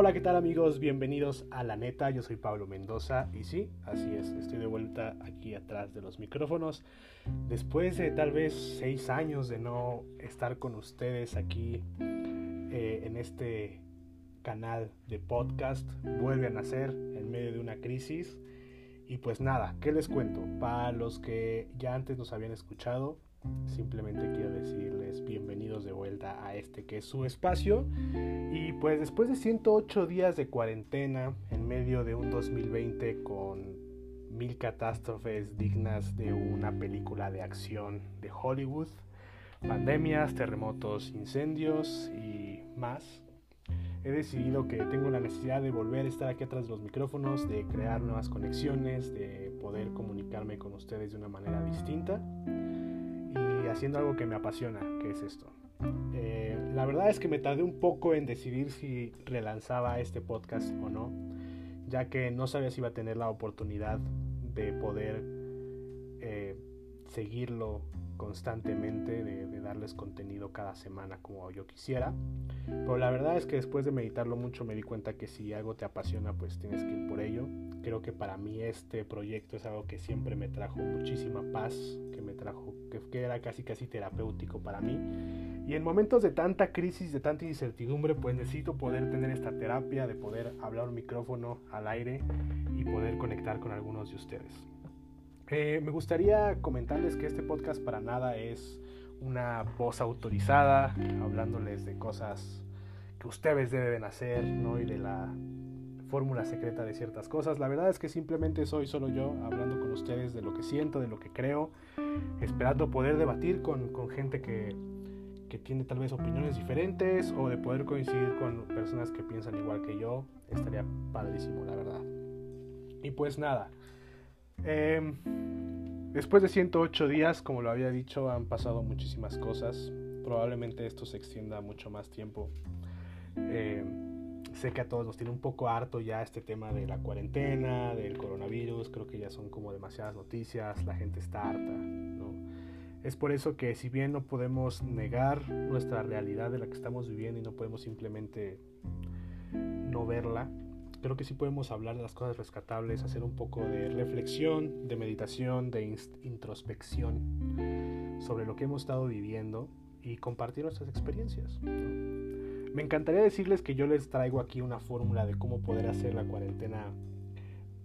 Hola, ¿qué tal amigos? Bienvenidos a La Neta, yo soy Pablo Mendoza y sí, así es, estoy de vuelta aquí atrás de los micrófonos. Después de tal vez seis años de no estar con ustedes aquí eh, en este canal de podcast, vuelve a nacer en medio de una crisis. Y pues nada, ¿qué les cuento? Para los que ya antes nos habían escuchado, Simplemente quiero decirles bienvenidos de vuelta a este que es su espacio. Y pues después de 108 días de cuarentena en medio de un 2020 con mil catástrofes dignas de una película de acción de Hollywood, pandemias, terremotos, incendios y más, he decidido que tengo la necesidad de volver a estar aquí atrás de los micrófonos, de crear nuevas conexiones, de poder comunicarme con ustedes de una manera distinta haciendo algo que me apasiona, que es esto. Eh, la verdad es que me tardé un poco en decidir si relanzaba este podcast o no, ya que no sabía si iba a tener la oportunidad de poder eh, seguirlo constantemente, de, darles contenido cada semana como yo quisiera. Pero la verdad es que después de meditarlo mucho me di cuenta que si algo te apasiona, pues tienes que ir por ello. Creo que para mí este proyecto es algo que siempre me trajo muchísima paz, que me trajo, que, que era casi casi terapéutico para mí. Y en momentos de tanta crisis, de tanta incertidumbre, pues necesito poder tener esta terapia, de poder hablar un micrófono al aire y poder conectar con algunos de ustedes. Eh, me gustaría comentarles que este podcast para nada es una voz autorizada, hablándoles de cosas que ustedes deben hacer, ¿no? Y de la fórmula secreta de ciertas cosas. La verdad es que simplemente soy solo yo hablando con ustedes de lo que siento, de lo que creo, esperando poder debatir con, con gente que, que tiene tal vez opiniones diferentes o de poder coincidir con personas que piensan igual que yo. Estaría padrísimo, la verdad. Y pues nada. Eh, después de 108 días, como lo había dicho, han pasado muchísimas cosas. Probablemente esto se extienda mucho más tiempo. Eh, sé que a todos nos tiene un poco harto ya este tema de la cuarentena, del coronavirus. Creo que ya son como demasiadas noticias. La gente está harta, ¿no? Es por eso que si bien no podemos negar nuestra realidad de la que estamos viviendo y no podemos simplemente no verla, creo que sí podemos hablar de las cosas rescatables, hacer un poco de reflexión, de meditación, de introspección sobre lo que hemos estado viviendo y compartir nuestras experiencias. Me encantaría decirles que yo les traigo aquí una fórmula de cómo poder hacer la cuarentena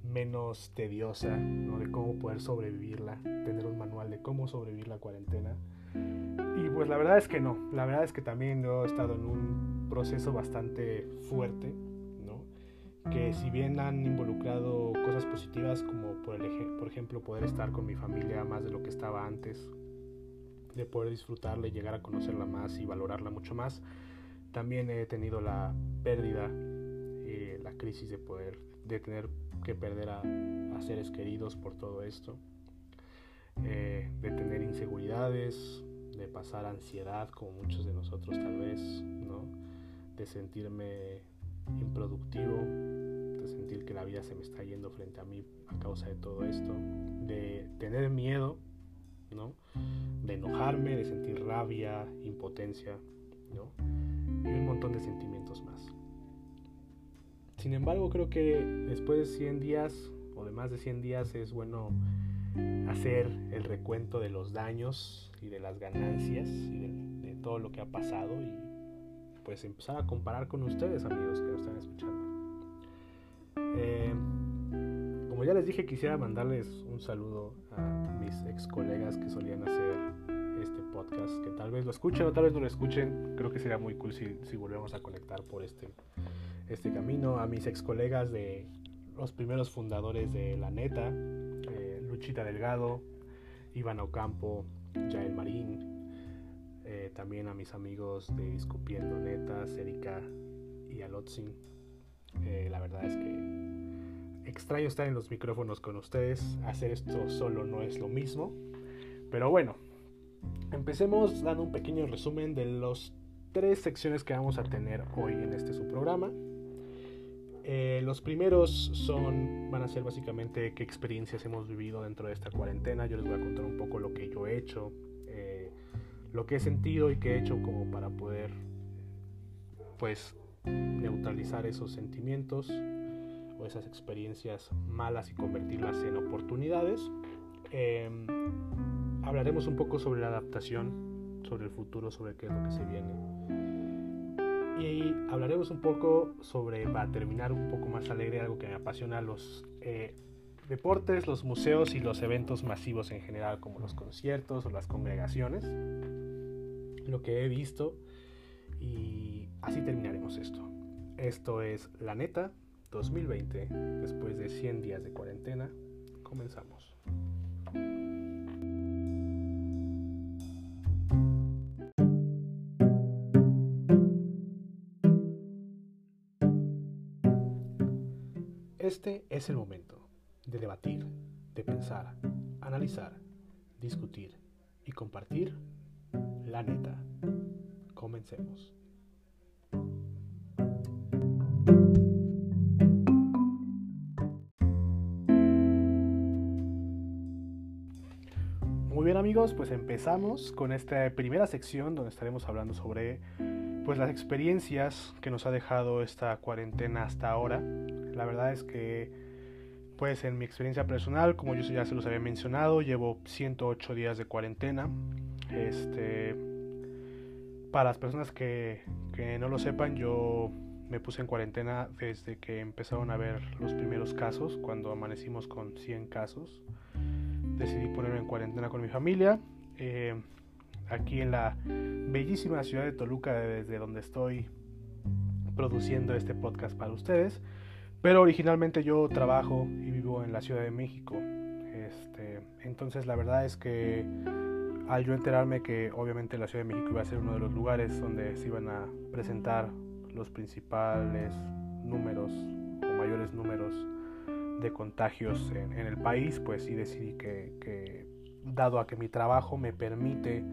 menos tediosa, ¿no? de cómo poder sobrevivirla, tener un manual de cómo sobrevivir la cuarentena. Y pues la verdad es que no, la verdad es que también yo he estado en un proceso bastante fuerte, que si bien han involucrado cosas positivas como por, el, por ejemplo poder estar con mi familia más de lo que estaba antes, de poder disfrutarla y llegar a conocerla más y valorarla mucho más, también he tenido la pérdida, eh, la crisis de poder, de tener que perder a, seres queridos por todo esto, eh, de tener inseguridades, de pasar ansiedad como muchos de nosotros tal vez, ¿no? de sentirme improductivo, de sentir que la vida se me está yendo frente a mí a causa de todo esto, de tener miedo, ¿no? De enojarme, de sentir rabia, impotencia, ¿no? Y un montón de sentimientos más. Sin embargo, creo que después de 100 días o de más de 100 días es bueno hacer el recuento de los daños y de las ganancias y de, de todo lo que ha pasado y pues empezar a comparar con ustedes, amigos que nos están escuchando. Eh, como ya les dije, quisiera mandarles un saludo a mis ex colegas que solían hacer este podcast, que tal vez lo escuchen o tal vez no lo escuchen. Creo que sería muy cool si, si volvemos a conectar por este, este camino. A mis ex colegas de los primeros fundadores de La Neta, eh, Luchita Delgado, Iván Ocampo, Jael Marín, eh, también a mis amigos de Escupiendo Netas, Erika y Alotzin. Eh, la verdad es que extraño estar en los micrófonos con ustedes. Hacer esto solo no es lo mismo. Pero bueno, empecemos dando un pequeño resumen de las tres secciones que vamos a tener hoy en este su programa. Eh, los primeros son, van a ser básicamente qué experiencias hemos vivido dentro de esta cuarentena. Yo les voy a contar un poco lo que yo he hecho, lo que he sentido y que he hecho como para poder pues neutralizar esos sentimientos o esas experiencias malas y convertirlas en oportunidades. Em, hablaremos un poco sobre la adaptación, sobre el futuro, sobre qué es lo que se viene. Y hablaremos un poco sobre, para terminar un poco más alegre, algo que me apasiona, los eh, deportes, los museos y los eventos masivos en general, como los conciertos o las congregaciones. Lo que he visto y así terminaremos esto. Esto es La Neta 2020, después de 100 días de cuarentena. Comenzamos. Este es el momento de debatir, de pensar, analizar, discutir y compartir la neta. Comencemos. Muy bien amigos, pues empezamos con esta primera sección donde estaremos hablando sobre pues las experiencias que nos ha dejado esta cuarentena hasta ahora. La verdad es que pues en mi experiencia personal, como yo ya se los había mencionado, llevo 108 días de cuarentena. Este para las personas que, no lo sepan, yo me puse en cuarentena desde que empezaron a ver los primeros casos, cuando amanecimos con 100 casos. Decidí ponerme en cuarentena con mi familia, eh, aquí en la bellísima ciudad de Toluca, desde donde estoy produciendo este podcast para ustedes. Pero originalmente yo trabajo y vivo en la Ciudad de México. Este, entonces la verdad es que al yo enterarme que obviamente la Ciudad de México iba a ser uno de los lugares donde se iban a presentar los principales números o mayores números de contagios en, el país, pues sí decidí que, dado a que mi trabajo me permite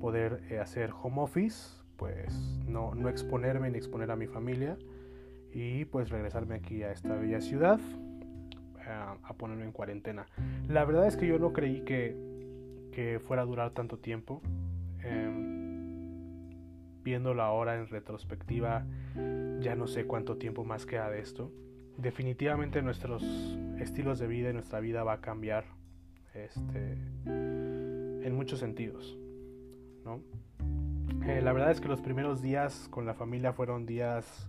poder eh, hacer home office, pues no, no exponerme ni exponer a mi familia y pues regresarme aquí a esta bella ciudad a, a ponerme en cuarentena. La verdad es que yo no creí que que fuera a durar tanto tiempo. Eh, viéndolo ahora en retrospectiva, ya no sé cuánto tiempo más queda de esto. Definitivamente nuestros estilos de vida y nuestra vida va a cambiar este, en muchos sentidos. ¿no? Eh, la verdad es que los primeros días con la familia fueron días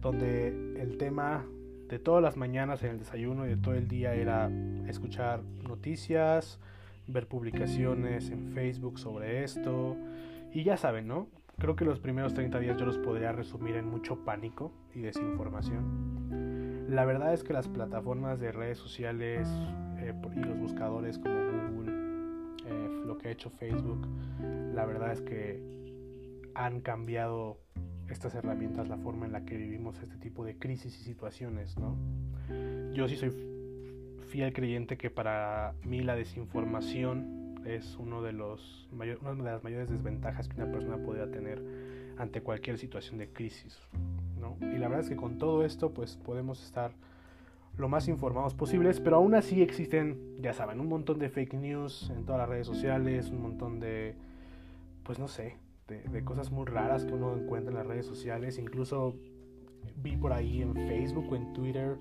donde el tema de todas las mañanas en el desayuno y de todo el día era escuchar noticias, ver publicaciones en Facebook sobre esto. Y ya saben, ¿no? Creo que los primeros 30 días yo los podría resumir en mucho pánico y desinformación. La verdad es que las plataformas de redes sociales eh, y los buscadores como Google, eh, lo que ha hecho Facebook, la verdad es que han cambiado estas herramientas la forma en la que vivimos este tipo de crisis y situaciones, ¿no? Yo sí soy fiel creyente que para mí la desinformación es uno de los una de las mayores desventajas que una persona podría tener ante cualquier situación de crisis. ¿no? Y la verdad es que con todo esto pues podemos estar lo más informados posibles, pero aún así existen, ya saben, un montón de fake news en todas las redes sociales, un montón de, pues no sé, de, de cosas muy raras que uno encuentra en las redes sociales, incluso vi por ahí en Facebook o en Twitter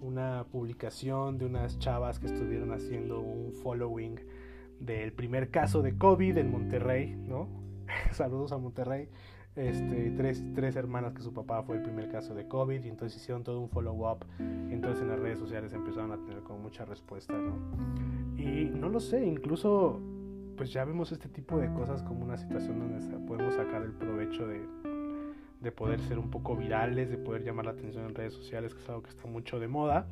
una publicación de unas chavas que estuvieron haciendo un following del primer caso de COVID en Monterrey, ¿no? Saludos a Monterrey. Este, tres, tres hermanas que su papá fue el primer caso de COVID y entonces hicieron todo un follow-up. Entonces en las redes sociales empezaron a tener como mucha respuesta, ¿no? Y no lo sé, incluso pues ya vemos este tipo de cosas como una situación donde podemos sacar el provecho de, de poder ser un poco virales, de poder llamar la atención en redes sociales, que es algo que está mucho de moda.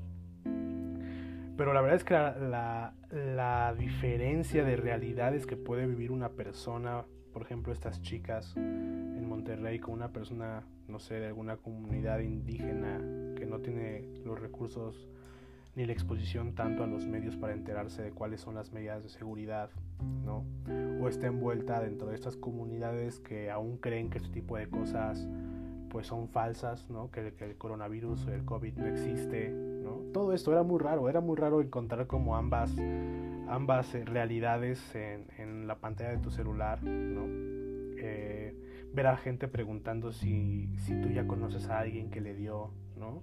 Pero la verdad es que la, la, diferencia de realidades que puede vivir una persona, por ejemplo, estas chicas en Monterrey, con una persona, no sé, de alguna comunidad indígena que no tiene los recursos ni la exposición tanto a los medios para enterarse de cuáles son las medidas de seguridad, ¿no? O está envuelta dentro de estas comunidades que aún creen que este tipo de cosas pues son falsas, ¿no? Que, el coronavirus o el COVID no existe, ¿no? Todo esto era muy raro, era muy raro encontrar como ambas, ambas eh, realidades en, en la pantalla de tu celular, ¿no? Eh, ver a gente preguntando si, si tú ya conoces a alguien que le dio, ¿no?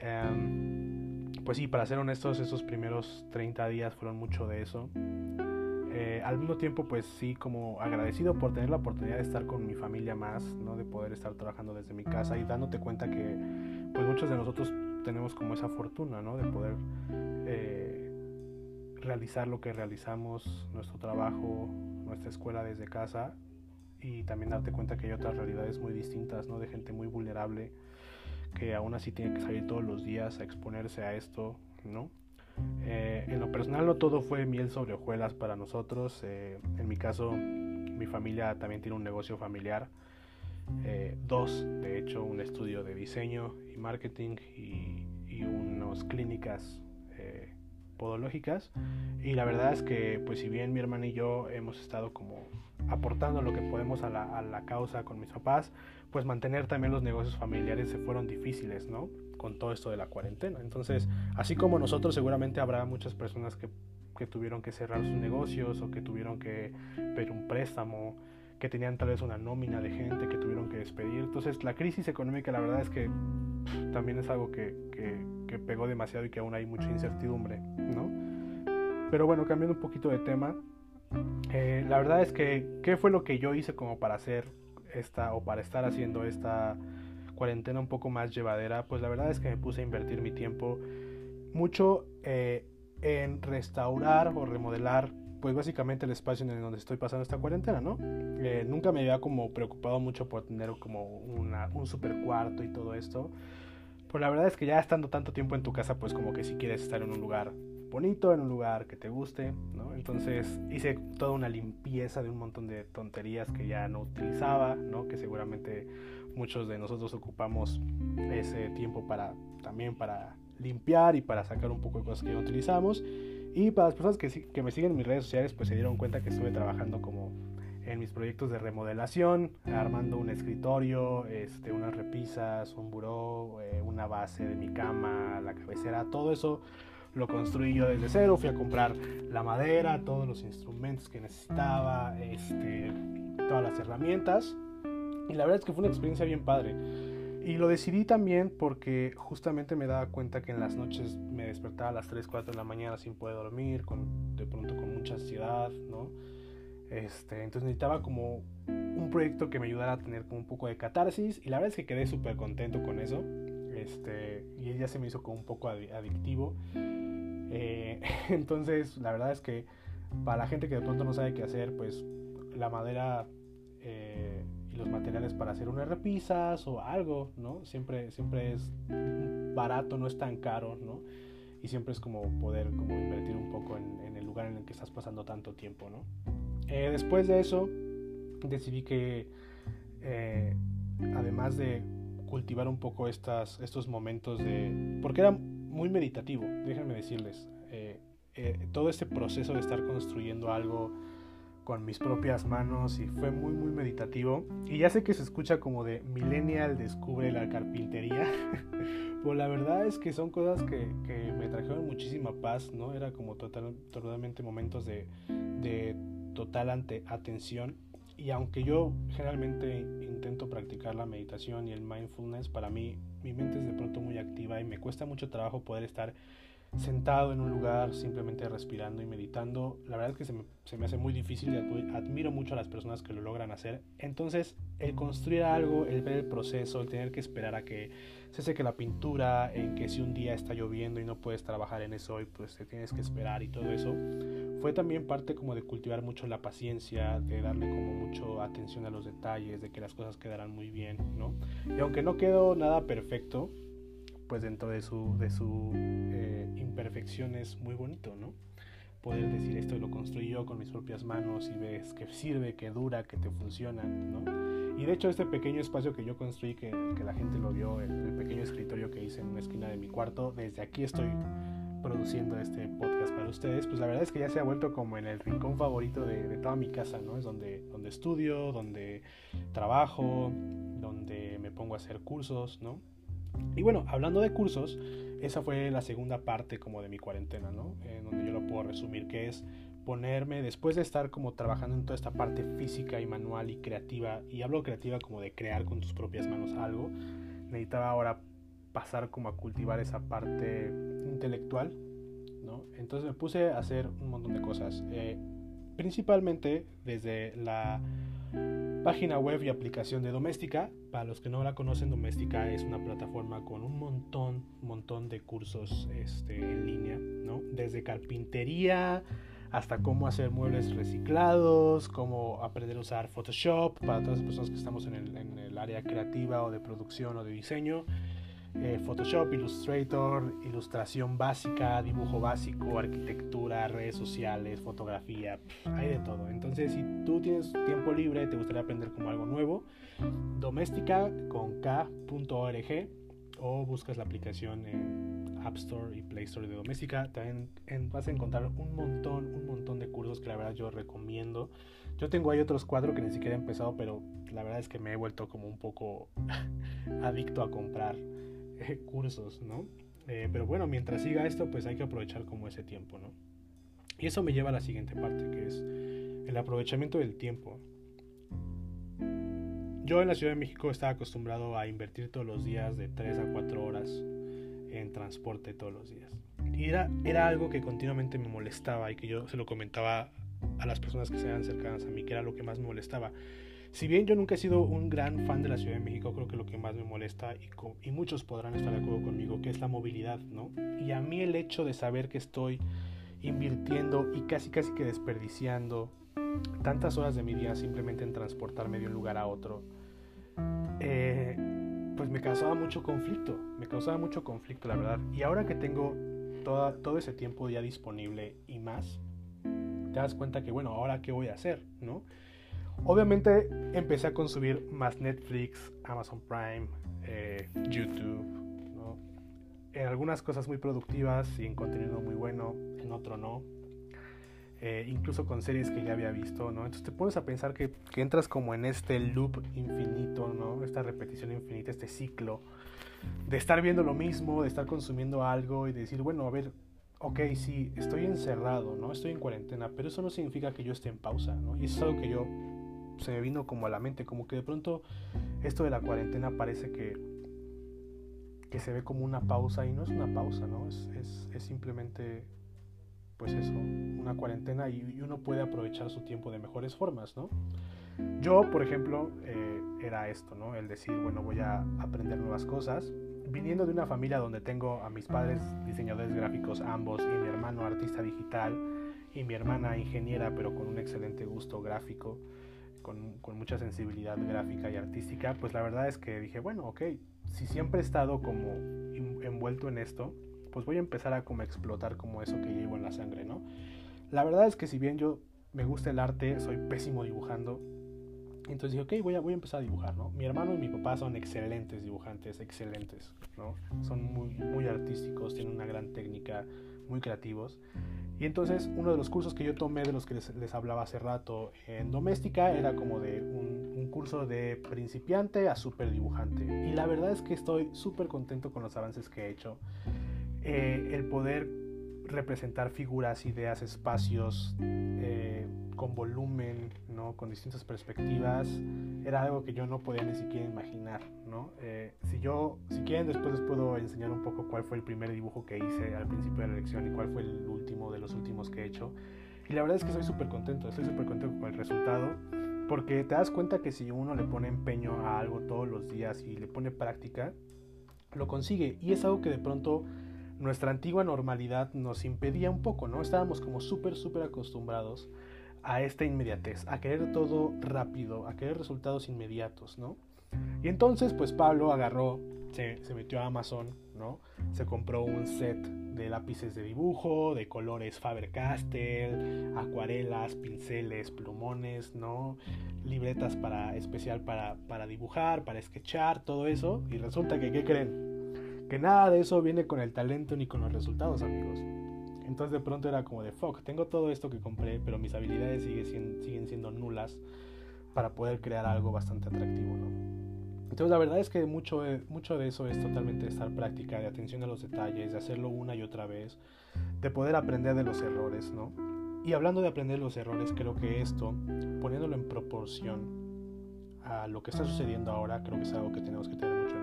Em, pues sí, para ser honestos, esos primeros 30 días fueron mucho de eso. Eh, al mismo tiempo, pues sí, como agradecido por tener la oportunidad de estar con mi familia más, ¿no? De poder estar trabajando desde mi casa y dándote cuenta que, pues muchos de nosotros tenemos como esa fortuna, ¿no? De poder eh, realizar lo que realizamos, nuestro trabajo, nuestra escuela desde casa y también darte cuenta que hay otras realidades muy distintas, ¿no? De gente muy vulnerable que aún así tiene que salir todos los días a exponerse a esto, ¿no? Eh, en lo personal no todo fue miel sobre hojuelas para nosotros. Eh, en mi caso, mi familia también tiene un negocio familiar. Eh, dos, de hecho, un estudio de diseño y marketing y, y unas clínicas podológicas. Y la verdad es que, pues si bien mi hermana y yo hemos estado como aportando lo que podemos a la, a la causa con mis papás, pues mantener también los negocios familiares se fueron difíciles, ¿no? Con todo esto de la cuarentena. Entonces, así como nosotros, seguramente habrá muchas personas que, que tuvieron que cerrar sus negocios o que tuvieron que pedir un préstamo, que tenían tal vez una nómina de gente que tuvieron que despedir. Entonces, la crisis económica, la verdad es que también es algo que, que, que pegó demasiado y que aún hay mucha incertidumbre, ¿no? Pero bueno, cambiando un poquito de tema, eh, la verdad es que, ¿qué fue lo que yo hice como para hacer esta o para estar haciendo esta cuarentena un poco más llevadera, pues la verdad es que me puse a invertir mi tiempo mucho eh, en restaurar o remodelar pues básicamente el espacio en el donde estoy pasando esta cuarentena, ¿no? Eh, nunca me había como preocupado mucho por tener como una, un super cuarto y todo esto. Pues la verdad es que ya estando tanto tiempo en tu casa, pues como que si quieres estar en un lugar bonito, en un lugar que te guste, ¿no? Entonces hice toda una limpieza de un montón de tonterías que ya no utilizaba, ¿no? Que seguramente muchos de nosotros ocupamos ese tiempo para también para limpiar y para sacar un poco de cosas que no utilizamos. Y para las personas que, que me siguen en mis redes sociales, pues se dieron cuenta que estuve trabajando como en mis proyectos de remodelación, armando un escritorio, este, unas repisas, un buró, eh, una base de mi cama, la cabecera, todo eso lo construí yo desde cero, fui a comprar la madera, todos los instrumentos que necesitaba, este, todas las herramientas. Y la verdad es que fue una experiencia bien padre. Y lo decidí también porque justamente me daba cuenta que en las noches me despertaba a las 3, 4 de la mañana sin poder dormir, de pronto con mucha ansiedad, ¿no? Este, entonces necesitaba como un proyecto que me ayudara a tener un poco de catarsis y la verdad es que quedé súper contento con eso. Este, y ya se me hizo como un poco adictivo. Eh, entonces, la verdad es que para la gente que de pronto no sabe qué hacer, pues la madera eh, y los materiales para hacer unas repisas o algo, ¿no? Siempre, siempre es barato, no es tan caro, ¿no? Y siempre es como poder como invertir un poco en, el lugar en el que estás pasando tanto tiempo, ¿no? Eh, después de eso, decidí que además de cultivar un poco estas, estos momentos de... porque era muy meditativo, déjenme decirles. Eh, eh, todo este proceso de estar construyendo algo con mis propias manos y fue muy muy meditativo y ya sé que se escucha como de millennial descubre la carpintería pues la verdad es que son cosas que, que me trajeron muchísima paz no era como total, totalmente momentos de, de total atención y aunque yo generalmente intento practicar la meditación y el mindfulness, para mí mi mente es de pronto muy activa y me cuesta mucho trabajo poder estar sentado en un lugar simplemente respirando y meditando. La verdad es que se me, hace muy difícil y admiro mucho a las personas que lo logran hacer. Entonces, el construir algo, el ver el proceso, el tener que esperar a que se seque la pintura, en que si un día está lloviendo y no puedes trabajar en eso hoy, pues te tienes que esperar y todo eso, fue también parte como de cultivar mucho la paciencia, de darle como mucho atención a los detalles, de que las cosas quedaran muy bien, ¿no? Y aunque no quedó nada perfecto, pues dentro de su, de su eh, imperfección es muy bonito, ¿no? Poder decir esto lo construí yo con mis propias manos y ves que sirve, que dura, que te funciona, ¿no? Y de hecho este pequeño espacio que yo construí, que, que la gente lo vio, el, el, pequeño escritorio que hice en una esquina de mi cuarto, desde aquí estoy produciendo este podcast para ustedes, pues la verdad es que ya se ha vuelto como en el rincón favorito de, de toda mi casa, ¿no? Es donde, donde estudio, donde trabajo, donde me pongo a hacer cursos, ¿no? Y bueno, hablando de cursos, esa fue la segunda parte como de mi cuarentena, ¿no? En donde yo lo puedo resumir, que es ponerme, después de estar como trabajando en toda esta parte física y manual y creativa, y hablo creativa como de crear con tus propias manos algo, necesitaba ahora pasar como a cultivar esa parte intelectual, ¿no? Entonces me puse a hacer un montón de cosas, eh, principalmente desde la página web y aplicación de Doméstica. Para los que no la conocen, Doméstica es una plataforma con un montón, montón de cursos este, en línea, ¿no? Desde carpintería hasta cómo hacer muebles reciclados, cómo aprender a usar Photoshop para todas las personas que estamos en el, en el área creativa o de producción o de diseño. Eh, Photoshop, Illustrator, ilustración básica, dibujo básico, arquitectura, redes sociales, fotografía, hay de todo. Entonces, si tú tienes tiempo libre, te gustaría aprender como algo nuevo, doméstica con k.org o buscas la aplicación en App Store y Play Store de Doméstica, también vas a encontrar un montón, un montón de cursos que la verdad yo recomiendo. Yo tengo ahí otros cuatro que ni siquiera he empezado, pero la verdad es que me he vuelto como un poco adicto a comprar cursos, ¿no? Eh, pero bueno, mientras siga esto, pues hay que aprovechar como ese tiempo, ¿no? Y eso me lleva a la siguiente parte, que es el aprovechamiento del tiempo. Yo en la Ciudad de México estaba acostumbrado a invertir todos los días de 3 a 4 horas en transporte todos los días. Y era, era algo que continuamente me molestaba y que yo se lo comentaba a las personas que se eran cercanas a mí, que era lo que más me molestaba. Si bien yo nunca he sido un gran fan de la Ciudad de México, creo que lo que más me molesta, y, muchos podrán estar de acuerdo conmigo, que es la movilidad, ¿no? Y a mí el hecho de saber que estoy invirtiendo y casi casi que desperdiciando tantas horas de mi día simplemente en transportarme de un lugar a otro, eh, pues me causaba mucho conflicto, me causaba mucho conflicto, la verdad. Y ahora que tengo todo ese tiempo ya disponible y más, te das cuenta que, bueno, ahora qué voy a hacer, ¿no? Obviamente empecé a consumir más Netflix, Amazon Prime, eh, YouTube, ¿no? En algunas cosas muy productivas y en contenido muy bueno, en otro no. Eh, incluso con series que ya había visto, ¿no? Entonces te pones a pensar que, entras como en este loop infinito, ¿no? Esta repetición infinita, este ciclo de estar viendo lo mismo, de estar consumiendo algo y de decir, bueno, a ver, ok, sí, estoy encerrado, ¿no? Estoy en cuarentena, pero eso no significa que yo esté en pausa, ¿no? Y es algo que yo se me vino como a la mente, como que de pronto esto de la cuarentena parece que, que se ve como una pausa y no es una pausa, ¿no? Es, es, es simplemente, pues eso, una cuarentena y, uno puede aprovechar su tiempo de mejores formas, ¿no? Yo, por ejemplo, eh, era esto, ¿no? El decir, bueno, voy a aprender nuevas cosas. Viniendo de una familia donde tengo a mis padres diseñadores gráficos ambos y mi hermano artista digital y mi hermana ingeniera pero con un excelente gusto gráfico, con, con, mucha sensibilidad gráfica y artística, pues la verdad es que dije, bueno, ok, si siempre he estado como envuelto en esto, pues voy a empezar a como explotar como eso que llevo en la sangre, ¿no? La verdad es que si bien yo me gusta el arte, soy pésimo dibujando, entonces dije, ok, voy a, voy a empezar a dibujar, ¿no? Mi hermano y mi papá son excelentes dibujantes, excelentes, ¿no? Son muy, muy artísticos, tienen una gran técnica, muy creativos. Y entonces uno de los cursos que yo tomé, de los que les, hablaba hace rato en doméstica, era como de un, curso de principiante a super dibujante. Y la verdad es que estoy súper contento con los avances que he hecho. Eh, el poder representar figuras, ideas, espacios eh, con volumen, ¿no? con distintas perspectivas, era algo que yo no podía ni siquiera imaginar. ¿no? Eh, si yo, si quieren, después les puedo enseñar un poco cuál fue el primer dibujo que hice al principio de la lección y cuál fue el último de los últimos que he hecho. Y la verdad es que estoy súper contento, estoy súper contento con el resultado, porque te das cuenta que si uno le pone empeño a algo todos los días y le pone práctica, lo consigue. Y es algo que de pronto nuestra antigua normalidad nos impedía un poco, ¿no? Estábamos como súper, súper acostumbrados a esta inmediatez, a querer todo rápido, a querer resultados inmediatos, ¿no? Y entonces, pues Pablo agarró, se, se metió a Amazon, ¿no? Se compró un set de lápices de dibujo, de colores Faber-Castell, acuarelas, pinceles, plumones, ¿no? Libretas para, especial para, para dibujar, para sketchar, todo eso. Y resulta que, ¿qué creen? Que nada de eso viene con el talento ni con los resultados, amigos. Entonces de pronto era como de, fuck, tengo todo esto que compré, pero mis habilidades siguen, siendo nulas para poder crear algo bastante atractivo, ¿no? Entonces la verdad es que mucho, mucho de eso es totalmente estar práctica, de atención a los detalles, de hacerlo una y otra vez, de poder aprender de los errores, ¿no? Y hablando de aprender los errores, creo que esto, poniéndolo en proporción a lo que está sucediendo ahora, creo que es algo que tenemos que tener mucho.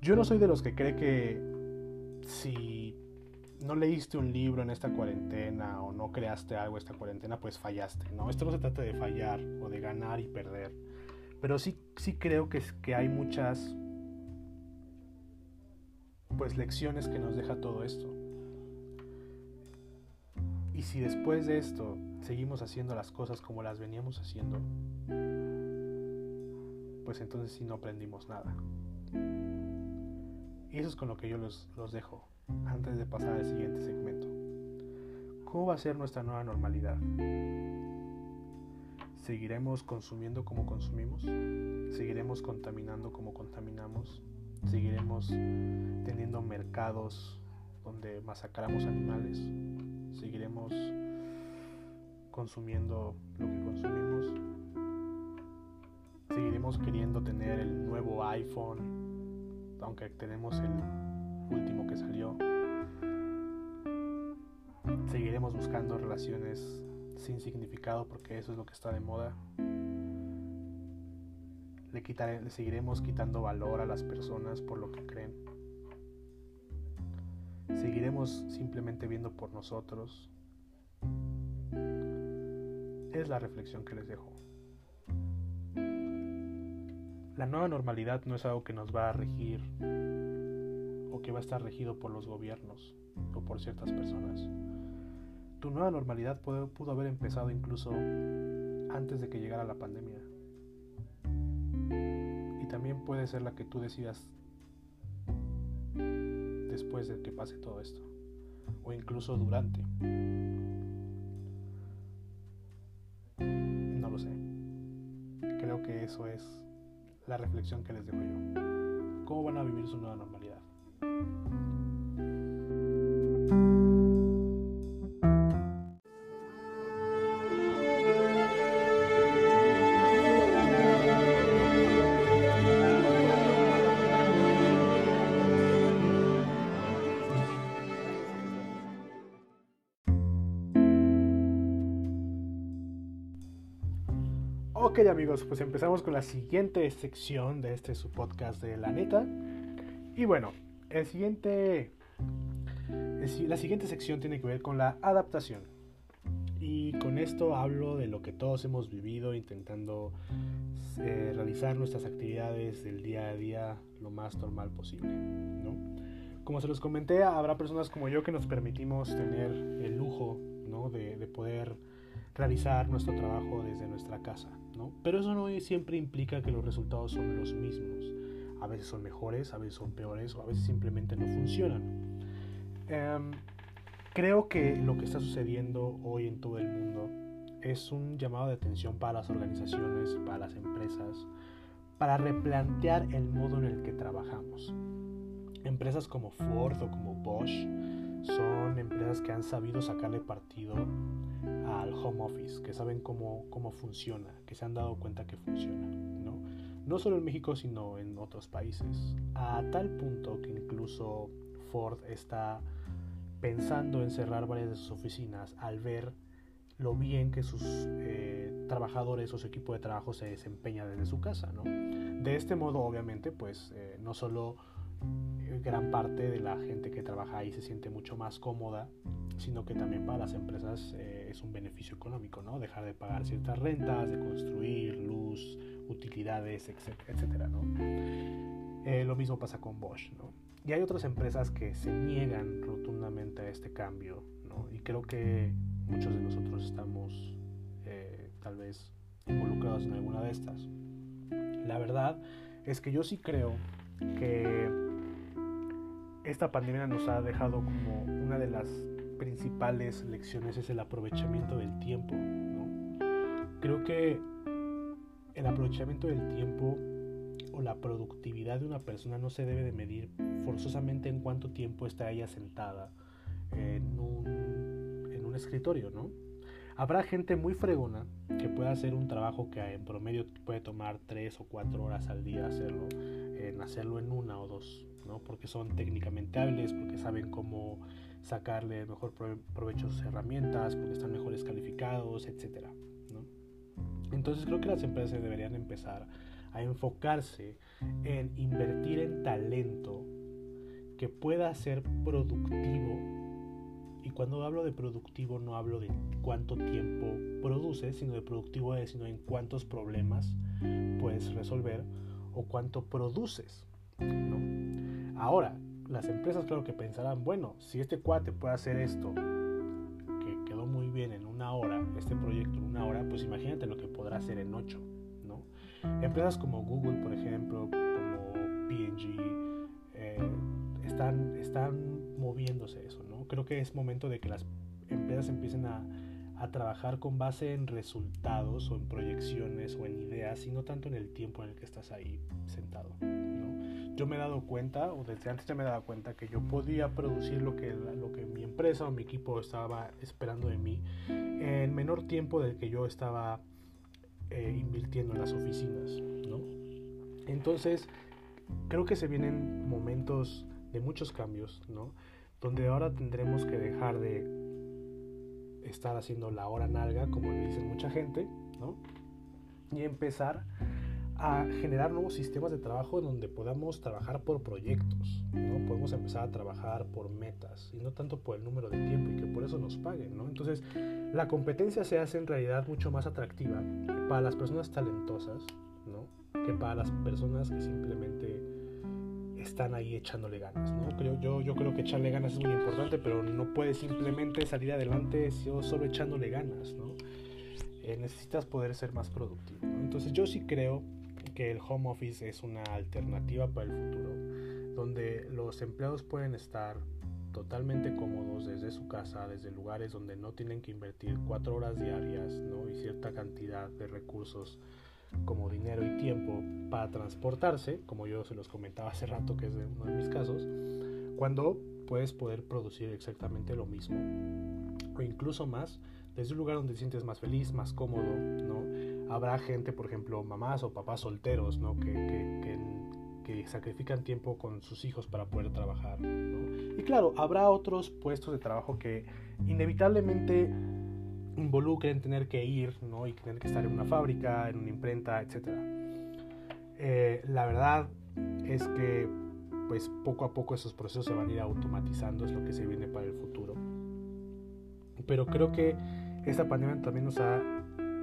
Yo no soy de los que cree que si no leíste un libro en esta cuarentena o no creaste algo esta cuarentena, pues fallaste. No, esto no se trata de fallar o de ganar y perder. Pero sí, sí creo que, que hay muchas pues lecciones que nos deja todo esto. Y si después de esto seguimos haciendo las cosas como las veníamos haciendo, pues entonces sí no aprendimos nada. Y eso es con lo que yo los, los dejo antes de pasar al siguiente segmento. ¿Cómo va a ser nuestra nueva normalidad? ¿Seguiremos consumiendo como consumimos? ¿Seguiremos contaminando como contaminamos? ¿Seguiremos teniendo mercados donde masacramos animales? ¿Seguiremos consumiendo lo que consumimos? ¿Seguiremos queriendo tener el nuevo iPhone aunque tenemos el último que salió, seguiremos buscando relaciones sin significado porque eso es lo que está de moda. Le, le seguiremos quitando valor a las personas por lo que creen. Seguiremos simplemente viendo por nosotros. Es la reflexión que les dejo. La nueva normalidad no es algo que nos va a regir o que va a estar regido por los gobiernos o por ciertas personas. Tu nueva normalidad pudo, haber empezado incluso antes de que llegara la pandemia. Y también puede ser la que tú decidas después de que pase todo esto. O incluso durante. No lo sé. Creo que eso es la reflexión que les dejo yo. ¿Cómo van a vivir su nueva normalidad? Ok amigos, pues empezamos con la siguiente sección de este su podcast de La Neta. Y bueno, la siguiente sección tiene que ver con la adaptación. Y con esto hablo de lo que todos hemos vivido intentando eh, realizar nuestras actividades del día a día lo más normal posible. ¿no? Como se los comenté, habrá personas como yo que nos permitimos tener el lujo ¿no? de poder realizar nuestro trabajo desde nuestra casa. Pero eso no siempre implica que los resultados son los mismos. A veces son mejores, a veces son peores o a veces simplemente no funcionan. Em, creo que lo que está sucediendo hoy en todo el mundo es un llamado de atención para las organizaciones, para las empresas, para replantear el modo en el que trabajamos. Empresas como Ford o como Bosch son empresas que han sabido sacarle partido al home office, que saben cómo, cómo funciona, que se han dado cuenta que funciona, ¿no? No solo en México, sino en otros países. A tal punto que incluso Ford está pensando en cerrar varias de sus oficinas al ver lo bien que sus eh, trabajadores o su equipo de trabajo se desempeña desde su casa, ¿no? De este modo, obviamente, pues eh, no solo gran parte de la gente que trabaja ahí se siente mucho más cómoda, sino que también para las empresas eh, es un beneficio económico, ¿no? Dejar de pagar ciertas rentas, de construir, luz, utilidades, etcétera, ¿no? Eh, lo mismo pasa con Bosch, ¿no? Y hay otras empresas que se niegan rotundamente a este cambio, ¿no? Y creo que muchos de nosotros estamos eh, tal vez involucrados en alguna de estas. La verdad es que yo sí creo que esta pandemia nos ha dejado como una de las principales lecciones es el aprovechamiento del tiempo. Creo que el aprovechamiento del tiempo o la productividad de una persona no se debe de medir forzosamente en cuánto tiempo está ella sentada en un, escritorio, ¿no? Habrá gente muy fregona que pueda hacer un trabajo que en promedio puede tomar 3 o 4 horas al día hacerlo, en hacerlo en una o dos, ¿no? Porque son técnicamente hábiles, porque saben cómo sacarle mejor provecho a sus herramientas, porque están mejores calificados, etc. Entonces creo que las empresas deberían empezar a enfocarse en invertir en talento que pueda ser productivo. Y cuando hablo de productivo no hablo de cuánto tiempo produce, sino de productivo es sino en cuántos problemas puedes resolver o cuánto produces. Ahora, las empresas claro que pensarán, bueno, si este cuate puede hacer esto, que quedó muy bien en una hora, este proyecto en una hora, pues imagínate lo que podrá hacer en ocho, ¿no? Empresas como Google, por ejemplo, como P&G, eh, están, están moviéndose eso, ¿no? Creo que es momento de que las empresas empiecen a, a trabajar con base en resultados o en proyecciones o en ideas y no tanto en el tiempo en el que estás ahí sentado. Yo me he dado cuenta, o desde antes ya me dado cuenta, que yo podía producir lo que, lo que mi empresa o mi equipo estaba esperando de mí en menor tiempo del que yo estaba eh, invirtiendo en las oficinas, ¿no? Entonces, creo que se vienen momentos de muchos cambios, ¿no? Donde ahora tendremos que dejar de estar haciendo la hora nalga, como le dicen mucha gente, ¿no? Y empezar a generar nuevos sistemas de trabajo en donde podamos trabajar por proyectos, ¿no? Podemos empezar a trabajar por metas y no tanto por el número de tiempo y que por eso nos paguen, ¿no? Entonces, la competencia se hace en realidad mucho más atractiva para las personas talentosas, ¿no? Que para las personas que simplemente están ahí echándole ganas, ¿no? Creo, yo, yo creo que echarle ganas es muy importante, pero no puedes simplemente salir adelante solo echándole ganas, ¿no? Eh, necesitas poder ser más productivo. Entonces yo sí creo que el home office es una alternativa para el futuro, donde los empleados pueden estar totalmente cómodos desde su casa, desde lugares donde no tienen que invertir cuatro horas diarias ¿no? y cierta cantidad de recursos como dinero y tiempo para transportarse, como yo se los comentaba hace rato que es uno de mis casos, cuando puedes poder producir exactamente lo mismo o incluso más desde un lugar donde te sientes más feliz, más cómodo, ¿no? Habrá gente, por ejemplo, mamás o papás solteros, ¿no? Que, que, que, sacrifican tiempo con sus hijos para poder trabajar, ¿no? Y claro, habrá otros puestos de trabajo que inevitablemente involucren tener que ir, ¿no? Y tener que estar en una fábrica, en una imprenta, etc. Eh, la verdad es que, pues, poco a poco esos procesos se van a ir automatizando, es lo que se viene para el futuro. Pero creo que esta pandemia también nos ha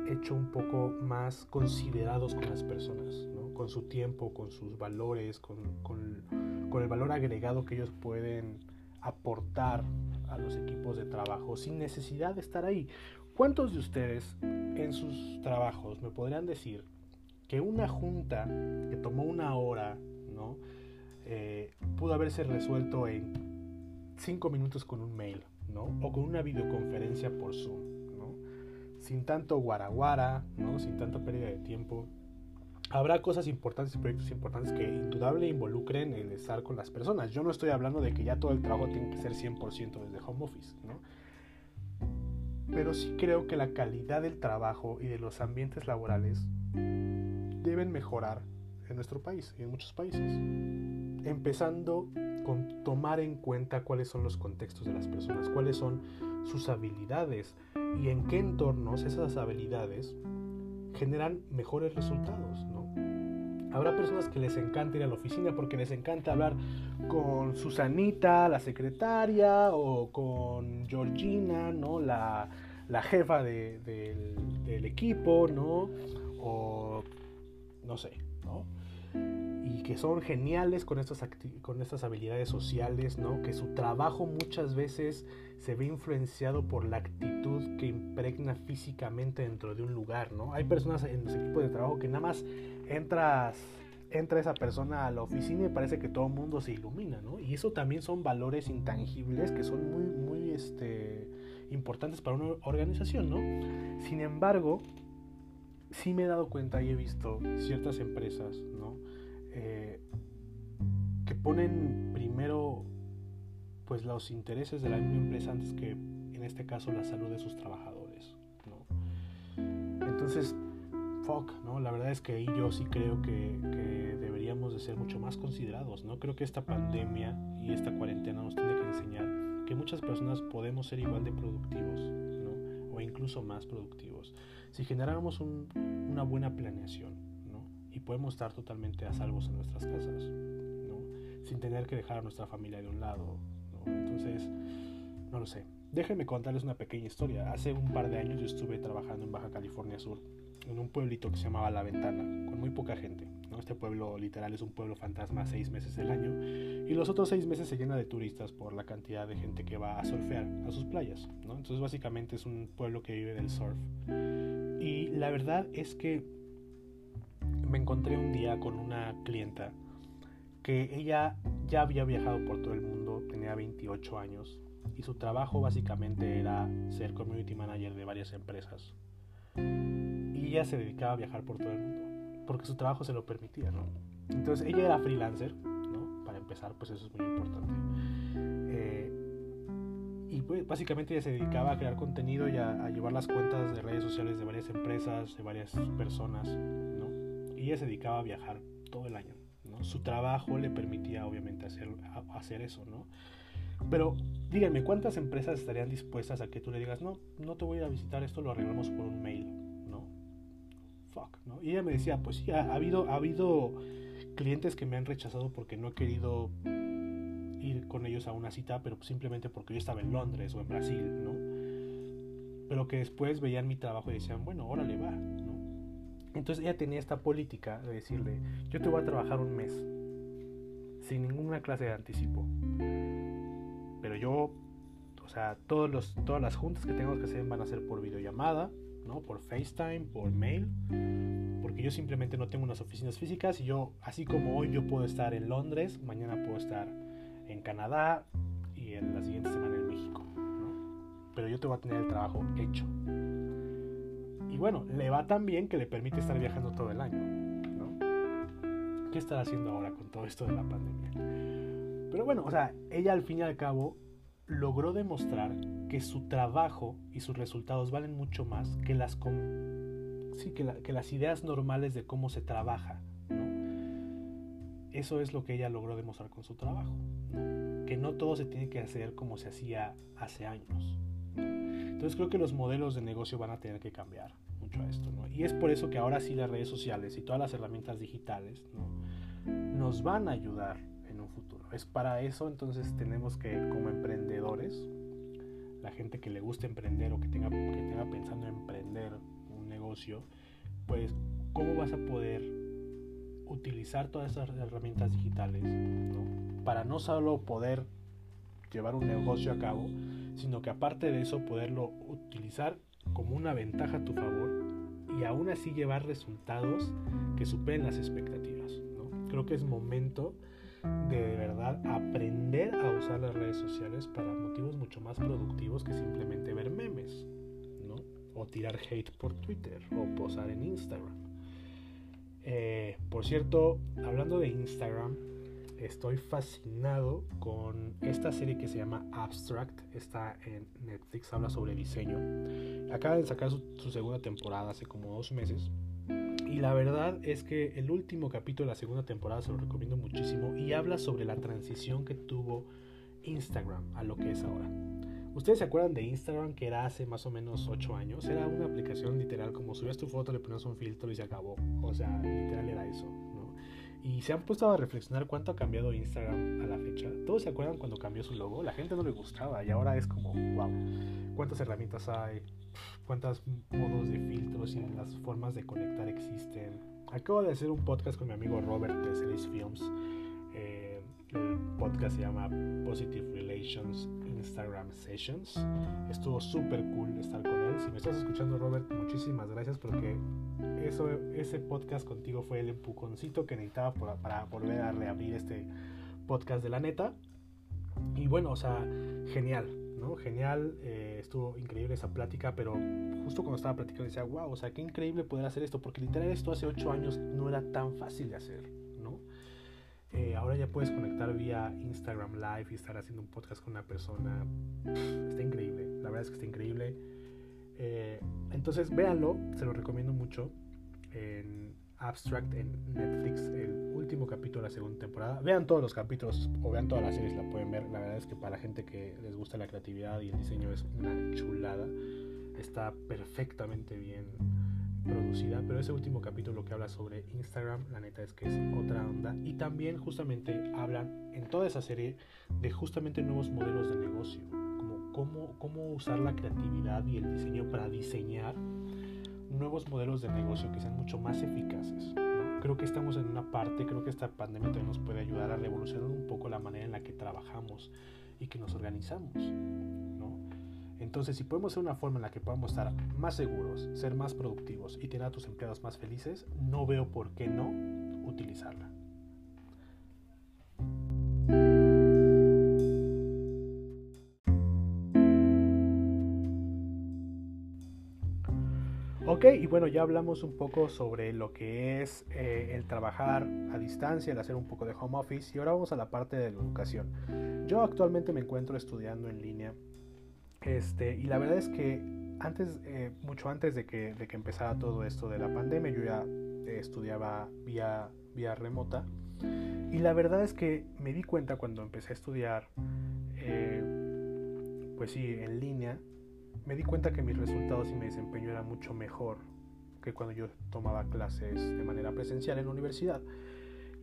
hecho un poco más considerados con las personas, con su tiempo, con sus valores, con, el valor agregado que ellos pueden aportar a los equipos de trabajo sin necesidad de estar ahí. ¿Cuántos de ustedes en sus trabajos me podrían decir que una junta que tomó una hora. Eh, pudo haberse resuelto en cinco minutos con un mail. O con una videoconferencia por Zoom sin tanto guaraguara, ¿no? sin tanta pérdida de tiempo. Habrá cosas importantes y proyectos importantes que indudable involucren el estar con las personas. Yo no estoy hablando de que ya todo el trabajo tiene que ser 100% desde home office, ¿no? Pero sí creo que la calidad del trabajo y de los ambientes laborales deben mejorar en nuestro país y en muchos países. Empezando con tomar en cuenta cuáles son los contextos de las personas, cuáles son sus habilidades y en qué entornos esas habilidades generan mejores resultados, ¿no? Habrá personas que les encanta ir a la oficina porque les encanta hablar con Susanita, la secretaria, o con Georgina, ¿no? La, jefa del, del equipo, ¿no? O no sé, que son geniales con estas, con estas habilidades sociales, ¿no? Que su trabajo muchas veces se ve influenciado por la actitud que impregna físicamente dentro de un lugar, ¿no? Hay personas en los equipos de trabajo que nada más entras entra esa persona a la oficina y parece que todo el mundo se ilumina, ¿no? Y eso también son valores intangibles que son muy, muy este, importantes para una organización, ¿no? Sin embargo, sí me he dado cuenta y he visto ciertas empresas. Ponen primero pues los intereses de la misma empresa antes que en este caso la salud de sus trabajadores, ¿no? Entonces, fuck, ¿no? La verdad es que ahí yo sí creo que, deberíamos de ser mucho más considerados, ¿no? Creo que esta pandemia y esta cuarentena nos tiene que enseñar que muchas personas podemos ser igual de productivos, ¿no? O incluso más productivos. Si generáramos una buena planeación, ¿no? Y podemos estar totalmente a salvos en nuestras casas. Sin tener que dejar a nuestra familia de un lado. Entonces, no lo sé. Déjenme contarles una pequeña historia. Hace un par de años yo estuve trabajando en Baja California Sur, en un pueblito que se llamaba La Ventana, con muy poca gente. Este pueblo literal es un pueblo fantasma seis meses del año y los otros seis meses se llena de turistas por la cantidad de gente que va a surfear a sus playas. Entonces básicamente es un pueblo que vive del surf. Y la verdad es que me encontré un día con una clienta que ella ya había viajado por todo el mundo, tenía 28 años y su trabajo básicamente era ser community manager de varias empresas. Y ella se dedicaba a viajar por todo el mundo porque su trabajo se lo permitía, ¿no? Entonces ella era freelancer, ¿no? Para empezar, pues eso es muy importante. Eh, y pues básicamente ella se dedicaba a crear contenido y a, llevar las cuentas de redes sociales de varias empresas, de varias personas, ¿no? Y ella se dedicaba a viajar todo el año, ¿no? Su trabajo le permitía obviamente hacer, hacer eso, ¿no? Pero díganme, ¿cuántas empresas estarían dispuestas a que tú le digas, no, no te voy a ir a visitar esto, lo arreglamos por un mail? Y ella me decía, pues sí, ha, habido, ha habido clientes que me han rechazado porque no he querido ir con ellos a una cita, pero simplemente porque yo estaba en Londres o en Brasil, ¿no? Pero que después veían mi trabajo y decían, bueno, órale, va, ¿no? Entonces ella tenía esta política de decirle, yo te voy a trabajar un mes, sin ninguna clase de anticipo. Pero yo, o sea, todos los, todas las juntas que tengo que hacer van a ser por videollamada, ¿no? Por FaceTime, por mail, porque yo simplemente no tengo unas oficinas físicas y yo, así como hoy yo puedo estar en Londres, mañana puedo estar en Canadá y en la siguiente semana en México, Pero yo te voy a tener el trabajo hecho. Bueno, le va tan bien que le permite estar viajando todo el año, ¿no? ¿Qué estará haciendo ahora con todo esto de la pandemia? Pero bueno, o sea, ella al fin y al cabo logró demostrar que su trabajo y sus resultados valen mucho más que las, sí, que, las ideas normales de cómo se trabaja. Eso es lo que ella logró demostrar con su trabajo. Que no todo se tiene que hacer como se hacía hace años. Entonces creo que los modelos de negocio van a tener que cambiar a esto. Y es por eso que ahora sí las redes sociales y todas las herramientas digitales nos van a ayudar futuro. Es para eso entonces tenemos que como emprendedores, la gente que le guste emprender o que tenga, que tenga pensando en emprender un negocio, pues cómo vas a poder utilizar todas esas herramientas digitales para no solo poder llevar un negocio a cabo, sino que aparte de eso poderlo utilizar como una ventaja a tu favor y aún así llevar resultados que superen las expectativas. Creo que es momento de verdad aprender a usar las redes sociales para motivos mucho más productivos que simplemente ver memes, ¿no? O tirar hate por Twitter o posar en Instagram. Eh, por cierto, hablando de Instagram, estoy fascinado con esta serie que se llama Abstract. Está en Netflix, habla sobre diseño. Acaba de sacar su segunda temporada hace como dos meses. Y la verdad es que el último capítulo de la segunda temporada se lo recomiendo muchísimo y habla sobre la transición que tuvo Instagram a lo que es ahora. ¿Ustedes se acuerdan de Instagram que era hace más o menos 8 años? Era una aplicación literal como subías tu foto, le ponías un filtro y se acabó. O sea, literal era eso. Y se han puesto a reflexionar cuánto ha cambiado Instagram a la fecha. ¿Todos se acuerdan cuando cambió su logo? La gente no le gustaba y ahora es como, wow, cuántas herramientas hay, cuántos modos de filtros y las formas de conectar existen. Acabo de hacer un podcast con mi amigo Robert de Celis Films. Eh, el podcast se llama Positive Relations Instagram Sessions. Estuvo súper cool estar con él. Si me estás escuchando, Robert, muchísimas gracias porque eso, ese podcast contigo fue el empujoncito que necesitaba para, volver a reabrir este podcast de la neta. Y bueno, o sea, genial Genial, eh, estuvo increíble esa plática, pero justo cuando estaba platicando decía, wow, o sea, qué increíble poder hacer esto, porque literal esto hace 8 años no era tan fácil de hacer, ¿no? Eh, ahora ya puedes conectar vía Instagram Live y estar haciendo un podcast con una persona. Está increíble, la verdad es que está increíble. Eh, entonces véanlo, se lo recomiendo mucho en Abstract en Netflix. El último capítulo de la segunda temporada. Vean todos los capítulos o vean todas las series, la pueden ver. La verdad es que para la gente que les gusta la creatividad y el diseño es una chulada. Está perfectamente bien producida, pero ese último capítulo que habla sobre Instagram, la neta es que es otra onda. Y también justamente hablan en toda esa serie de justamente nuevos modelos de negocio, como cómo, cómo usar la creatividad y el diseño para diseñar nuevos modelos de negocio que sean mucho más eficaces. Creo que estamos en una parte, creo que esta pandemia también nos puede ayudar a revolucionar un poco la manera en la que trabajamos y que nos organizamos. Entonces, si podemos hacer una forma en la que podamos estar más seguros, ser más productivos y tener a tus empleados más felices, no veo por qué no utilizarla. Ok, y bueno, ya hablamos un poco sobre lo que es eh, el trabajar a distancia, el hacer un poco de home office, y ahora vamos a la parte de la educación. Yo actualmente me encuentro estudiando en línea este, y la verdad es que antes, eh, mucho antes de que, de que, empezara todo esto de la pandemia, yo ya eh, estudiaba vía, vía remota. Y la verdad es que me di cuenta cuando empecé a estudiar, eh, pues sí, en línea, me di cuenta que mis resultados y mi desempeño era mucho mejor que cuando yo tomaba clases de manera presencial en la universidad.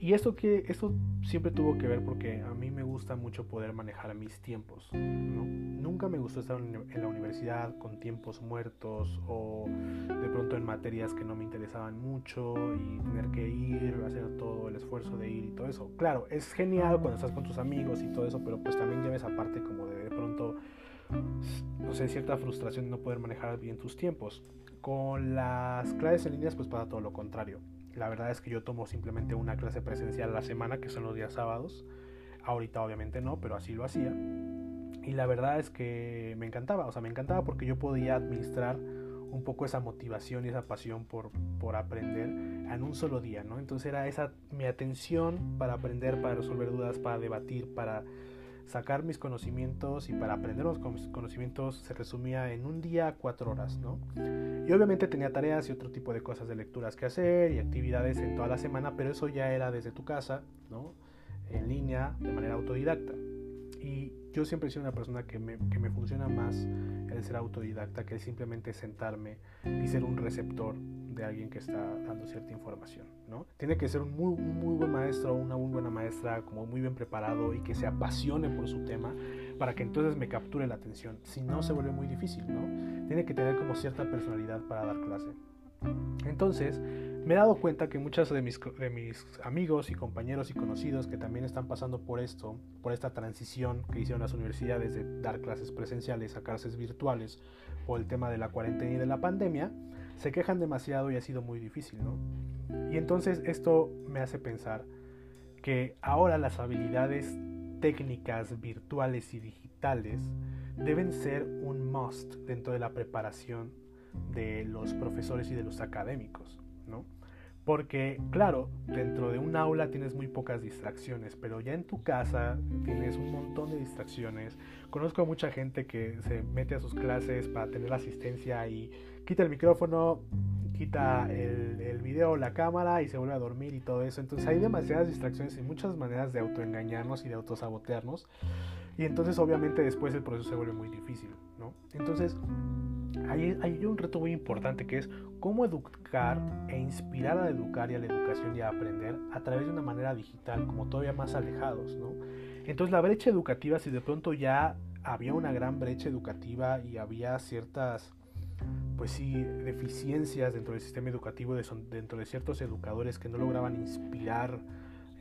Y esto, que, esto siempre tuvo que ver porque a mí me gusta mucho poder manejar mis tiempos. Nunca me gustó estar en la universidad con tiempos muertos o de pronto en materias que no me interesaban mucho y tener que ir, hacer todo el esfuerzo de ir y todo eso. Claro, es genial cuando estás con tus amigos y todo eso, pero pues también lleves aparte como de, de pronto, no sé, cierta frustración de no poder manejar bien tus tiempos. Con las clases en líneas pues pasa todo lo contrario la verdad es que yo tomo simplemente una clase presencial a la semana, que son los días sábados. Ahorita obviamente no, pero así lo hacía. Y la verdad es que me encantaba, o sea, me encantaba porque yo podía administrar un poco esa motivación y esa pasión por, por aprender en un solo día, ¿no? Entonces era esa mi atención para aprender, para resolver dudas, para debatir, para sacar mis conocimientos y para aprender los conocimientos se resumía en un día cuatro horas, ¿no? Y obviamente tenía tareas y otro tipo de cosas de lecturas que hacer y actividades en toda la semana, pero eso ya era desde tu casa, ¿no? En línea, de manera autodidacta. Y yo siempre he sido una persona que me, que me funciona más el ser autodidacta que simplemente sentarme y ser un receptor de alguien que está dando cierta información, ¿no? Tiene que ser un muy, muy buen maestro una muy buena maestra, como muy bien preparado y que se apasione por su tema para que entonces me capture la atención. Si no, se vuelve muy difícil, ¿no? Tiene que tener como cierta personalidad para dar clase. Entonces, me he dado cuenta que muchos de mis, de mis amigos y compañeros y conocidos que también están pasando por esto, por esta transición que hicieron las universidades de dar clases presenciales a clases virtuales por el tema de la cuarentena y de la pandemia, se quejan demasiado y ha sido muy difícil, ¿no? Y entonces esto me hace pensar que ahora las habilidades técnicas virtuales y digitales deben ser un must dentro de la preparación de los profesores y de los académicos, ¿no? Porque, claro, dentro de un aula tienes muy pocas distracciones, pero ya en tu casa tienes un montón de distracciones. Conozco a mucha gente que se mete a sus clases para tener asistencia y quita el micrófono, quita el, el video, la cámara y se vuelve a dormir y todo eso. Entonces hay demasiadas distracciones y muchas maneras de autoengañarnos y de autosabotearnos. Y entonces obviamente después el proceso se vuelve muy difícil, ¿no? Entonces hay, hay, un reto muy importante que es cómo educar e inspirar a educar y a la educación y a aprender a través de una manera digital, como todavía más alejados, ¿no? Entonces la brecha educativa, si de pronto ya había una gran brecha educativa y había ciertas, pues sí, deficiencias dentro del sistema educativo, dentro de ciertos educadores que no lograban inspirar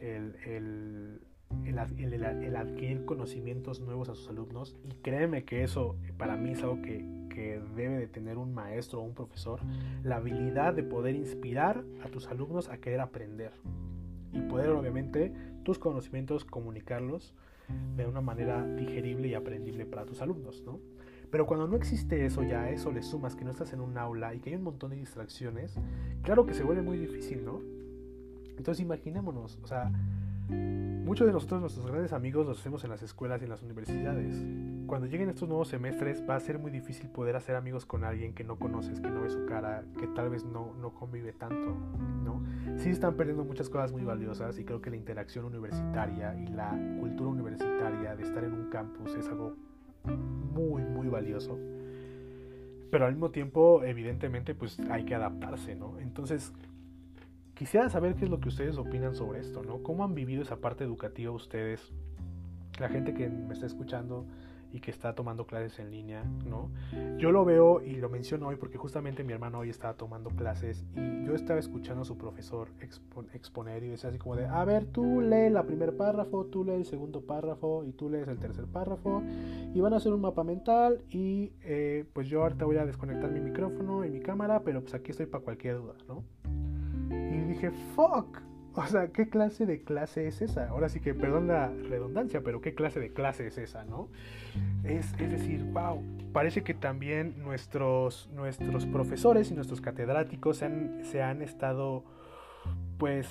el, el el, adquirir conocimientos nuevos a sus alumnos y créeme que eso para mí es algo que, que, debe de tener un maestro o un profesor, la habilidad de poder inspirar a tus alumnos a querer aprender y poder obviamente tus conocimientos comunicarlos de una manera digerible y aprendible para tus alumnos, ¿no? Pero cuando no existe eso, ya eso le sumas que no estás en un aula y que hay un montón de distracciones, claro que se vuelve muy difícil, ¿no? Entonces imaginémonos, o sea, Muchos de nosotros, nuestros grandes amigos, los hacemos en las escuelas y en las universidades. Cuando lleguen estos nuevos semestres va a ser muy difícil poder hacer amigos con alguien que no conoces, que no ve su cara, que tal vez no, no convive tanto, ¿no? Sí están perdiendo muchas cosas muy valiosas y creo que la interacción universitaria y la cultura universitaria de estar en un campus es algo muy, muy valioso. Pero al mismo tiempo, evidentemente, pues hay que adaptarse, ¿no? Entonces, Quisiera saber qué es lo que ustedes opinan sobre esto, ¿no? ¿Cómo han vivido esa parte educativa ustedes? La gente que me está escuchando y que está tomando clases en línea, ¿no? Yo lo veo y lo menciono hoy porque justamente mi hermano hoy estaba tomando clases y yo estaba escuchando a su profesor exponer y decía así como de, a ver, tú lee el primer párrafo, tú lees el segundo párrafo y tú lees el tercer párrafo y van a hacer un mapa mental y eh, pues yo ahorita voy a desconectar mi micrófono y mi cámara, pero pues aquí estoy para cualquier duda, ¿no? Y dije, fuck. O sea, ¿qué clase de clase es esa? Ahora sí que, perdón la redundancia, pero ¿qué clase de clase es esa, no? Es, es decir, wow, parece que también nuestros, nuestros profesores y nuestros catedráticos se han, se han estado, pues,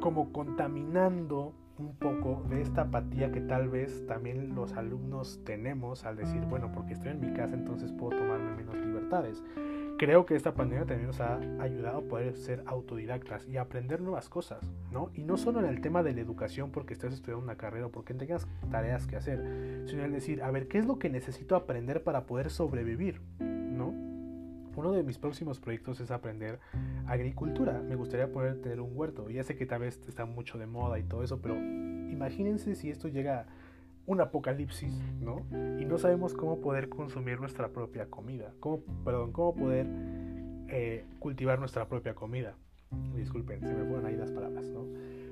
como contaminando un poco de esta apatía que tal vez también los alumnos tenemos al decir, bueno, porque estoy en mi casa entonces puedo tomarme menos libertades creo que esta pandemia también nos ha ayudado a poder ser autodidactas y aprender nuevas cosas, ¿no? Y no solo en el tema de la educación porque estés estudiando una carrera o porque tengas tareas que hacer, sino en decir, a ver, ¿qué es lo que necesito aprender para poder sobrevivir, ¿no? Uno de mis próximos proyectos es aprender agricultura. Me gustaría poder tener un huerto. Ya sé que tal vez está mucho de moda y todo eso, pero imagínense si esto llega un apocalipsis, ¿no? Y no sabemos cómo poder consumir nuestra propia comida, cómo, perdón, cómo poder eh, cultivar nuestra propia comida. Disculpen, se me fueron ahí las palabras, ¿no?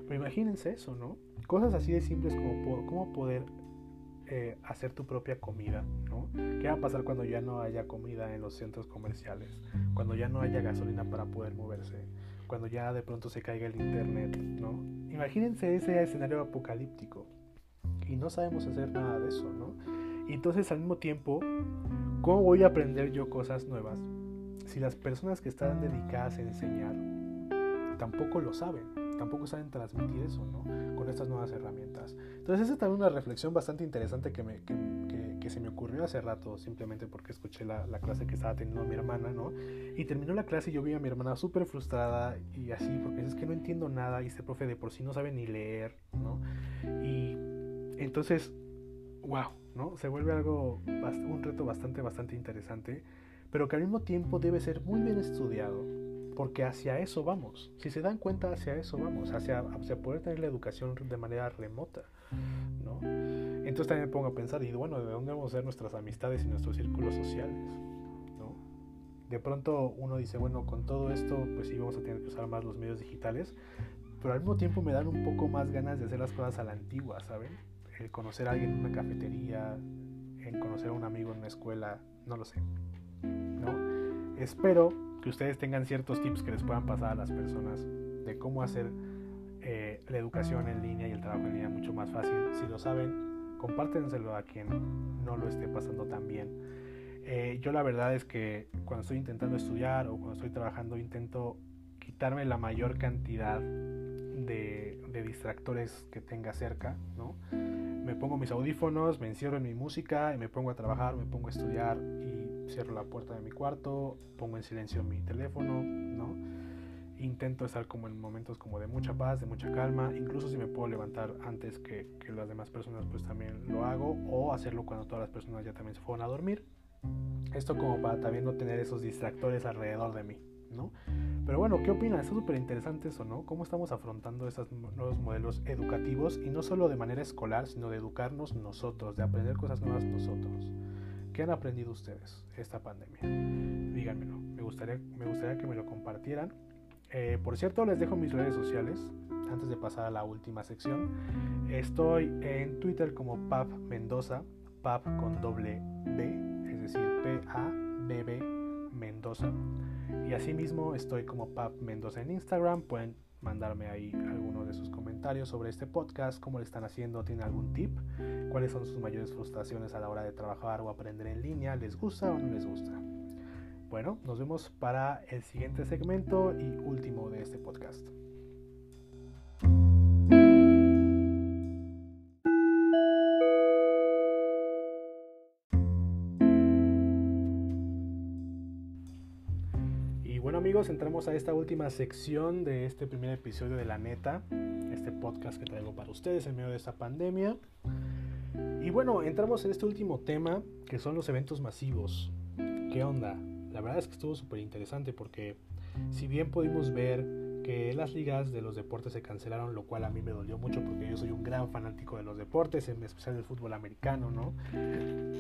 Pero imagínense eso, ¿no? Cosas así de simples como cómo poder eh, hacer tu propia comida, ¿no? ¿Qué va a pasar cuando ya no haya comida en los centros comerciales? Cuando ya no haya gasolina para poder moverse, cuando ya de pronto se caiga el internet, ¿no? Imagínense ese escenario apocalíptico y no sabemos hacer nada de eso, ¿no? Y entonces al mismo tiempo, ¿cómo voy a aprender yo cosas nuevas si las personas que están dedicadas a enseñar tampoco lo saben? Tampoco saben transmitir eso, ¿no? Con estas nuevas herramientas. Entonces esa es también una reflexión bastante interesante que, me, que, que, se me ocurrió hace rato, simplemente porque escuché la, la, clase que estaba teniendo mi hermana, ¿no? Y terminó la clase y yo vi a mi hermana súper frustrada y así, porque es que no entiendo nada y este profe de por sí no sabe ni leer, ¿no? Y entonces, wow, ¿no? Se vuelve algo, un reto bastante, bastante interesante, pero que al mismo tiempo debe ser muy bien estudiado, porque hacia eso vamos. Si se dan cuenta, hacia eso vamos, hacia, hacia poder tener la educación de manera remota, ¿no? Entonces también me pongo a pensar, y bueno, ¿de dónde vamos a ser nuestras amistades y nuestros círculos sociales? ¿no? De pronto uno dice, bueno, con todo esto, pues sí vamos a tener que usar más los medios digitales, pero al mismo tiempo me dan un poco más ganas de hacer las cosas a la antigua, ¿saben? El conocer a alguien en una cafetería, en conocer a un amigo en una escuela, no lo sé. ¿no? Espero que ustedes tengan ciertos tips que les puedan pasar a las personas de cómo hacer eh, la educación en línea y el trabajo en línea mucho más fácil. Si lo saben, compártenselo a quien no lo esté pasando tan bien. Eh, yo la verdad es que cuando estoy intentando estudiar o cuando estoy trabajando intento quitarme la mayor cantidad de, de distractores que tenga cerca, ¿no? Me pongo mis audífonos, me encierro en mi música y me pongo a trabajar, me pongo a estudiar y cierro la puerta de mi cuarto, pongo en silencio mi teléfono, ¿no? Intento estar como en momentos como de mucha paz, de mucha calma, incluso si me puedo levantar antes que, que las demás personas pues también lo hago o hacerlo cuando todas las personas ya también se fueron a dormir. Esto como para también no tener esos distractores alrededor de mí, ¿no? Pero bueno, ¿qué opinan? Está súper interesante eso, ¿no? ¿Cómo estamos afrontando estos nuevos modelos educativos y no solo de manera escolar, sino de educarnos nosotros, de aprender cosas nuevas nosotros? ¿Qué han aprendido ustedes esta pandemia? Díganmelo, me gustaría, me gustaría que me lo compartieran. Eh, por cierto, les dejo mis redes sociales antes de pasar a la última sección. Estoy en Twitter como Pap Mendoza, Pap con doble B, es decir, P-A-B-B Mendoza. Y asimismo estoy como Pap Mendoza en Instagram. Pueden mandarme ahí algunos de sus comentarios sobre este podcast, cómo le están haciendo, tienen algún tip, cuáles son sus mayores frustraciones a la hora de trabajar o aprender en línea, les gusta o no les gusta. Bueno, nos vemos para el siguiente segmento y último de este podcast. Amigos, entramos a esta última sección de este primer episodio de La Neta, este podcast que traigo para ustedes en medio de esta pandemia. Y bueno, entramos en este último tema que son los eventos masivos. ¿Qué onda? La verdad es que estuvo súper interesante porque si bien pudimos ver que las ligas de los deportes se cancelaron, lo cual a mí me dolió mucho porque yo soy un gran fanático de los deportes, en especial del fútbol americano, ¿no?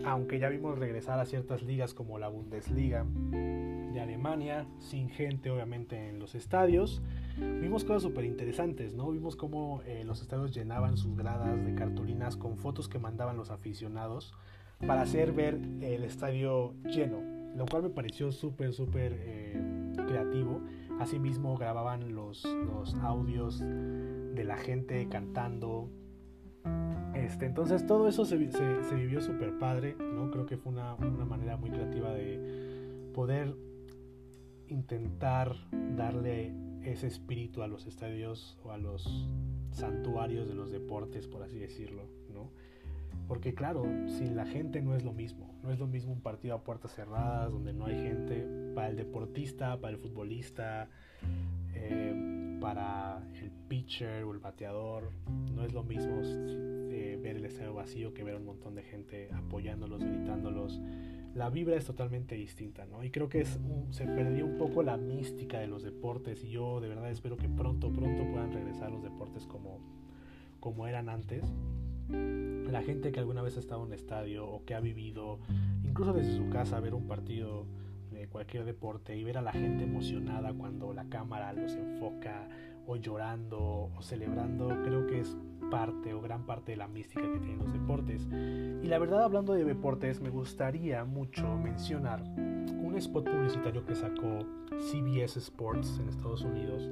Aunque ya vimos regresar a ciertas ligas como la Bundesliga de Alemania, sin gente obviamente en los estadios, vimos cosas súper interesantes, ¿no? Vimos cómo eh, los estadios llenaban sus gradas de cartulinas con fotos que mandaban los aficionados para hacer ver el estadio lleno, lo cual me pareció súper, súper eh, creativo Asimismo grababan los, los audios de la gente cantando. Este, entonces todo eso se, se, vivió súper padre, ¿no? Creo que fue una, una manera muy creativa de poder intentar darle ese espíritu a los estadios o a los santuarios de los deportes, por así decirlo, ¿no? Porque claro, sin la gente no es lo mismo. No es lo mismo un partido a puertas cerradas donde no hay gente. Para el deportista, para el futbolista, eh, para el pitcher o el bateador, no es lo mismo eh, ver el estadio vacío que ver un montón de gente apoyándolos, gritándolos. La vibra es totalmente distinta, ¿no? Y creo que es se perdió un poco la mística de los deportes y yo de verdad espero que pronto, pronto puedan regresar los deportes como, como eran antes la gente que alguna vez ha estado en un estadio o que ha vivido, incluso desde su casa, ver un partido de cualquier deporte y ver a la gente emocionada cuando la cámara los enfoca o llorando o celebrando, creo que es parte o gran parte de la mística que tienen los deportes. Y la verdad, hablando de deportes, me gustaría mucho mencionar un spot publicitario que sacó CBS Sports en Estados Unidos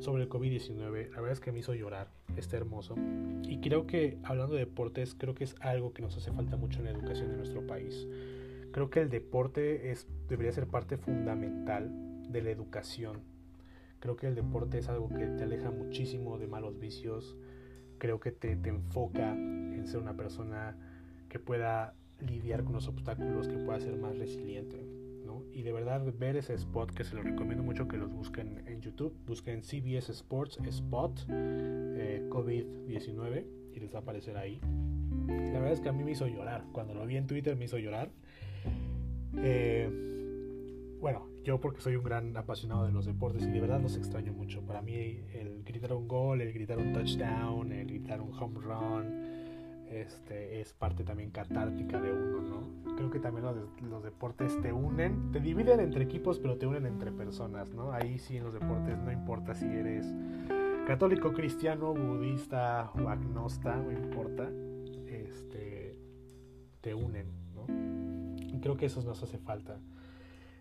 sobre el COVID-19. La verdad es que me hizo llorar, está hermoso. Y creo que, hablando de deportes, creo que es algo que nos hace falta mucho en la educación de nuestro país. Creo que el deporte es, debería ser parte fundamental de la educación. Creo que el deporte es algo que te aleja muchísimo de malos vicios. Creo que te, te enfoca en ser una persona que pueda lidiar con los obstáculos, que pueda ser más resiliente y de verdad ver ese spot que se lo recomiendo mucho que los busquen en YouTube. Busquen CBS Sports Spot eh, COVID-19 y les va a aparecer ahí. La verdad es que a mí me hizo llorar. Cuando lo vi en Twitter me hizo llorar. Eh, bueno, yo porque soy un gran apasionado de los deportes y de verdad los extraño mucho. Para mí el gritar un gol, el gritar un touchdown, el gritar un home run, este, es parte también catártica de uno, ¿no? Creo que también los, deportes te unen, te dividen entre equipos, pero te unen entre personas, ¿no? Ahí sí en los deportes no importa si eres católico, cristiano, budista o agnosta, no importa, este, te unen, ¿no? Creo que eso nos hace falta.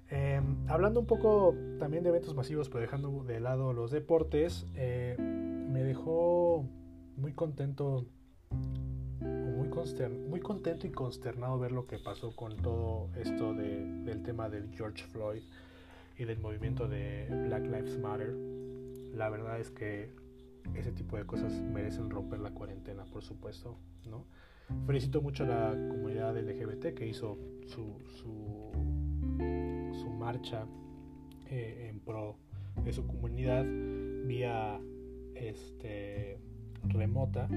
Em, hablando un poco también de eventos masivos, pero dejando de lado los deportes, eh, me dejó muy contento muy contento y consternado ver lo que pasó con todo esto del tema del George Floyd y del movimiento de Black Lives Matter. La verdad es que ese tipo de cosas merecen romper la cuarentena, por supuesto, ¿no? Felicito mucho a la comunidad LGBT que hizo su, su, su marcha eh, en pro de su comunidad vía este, remota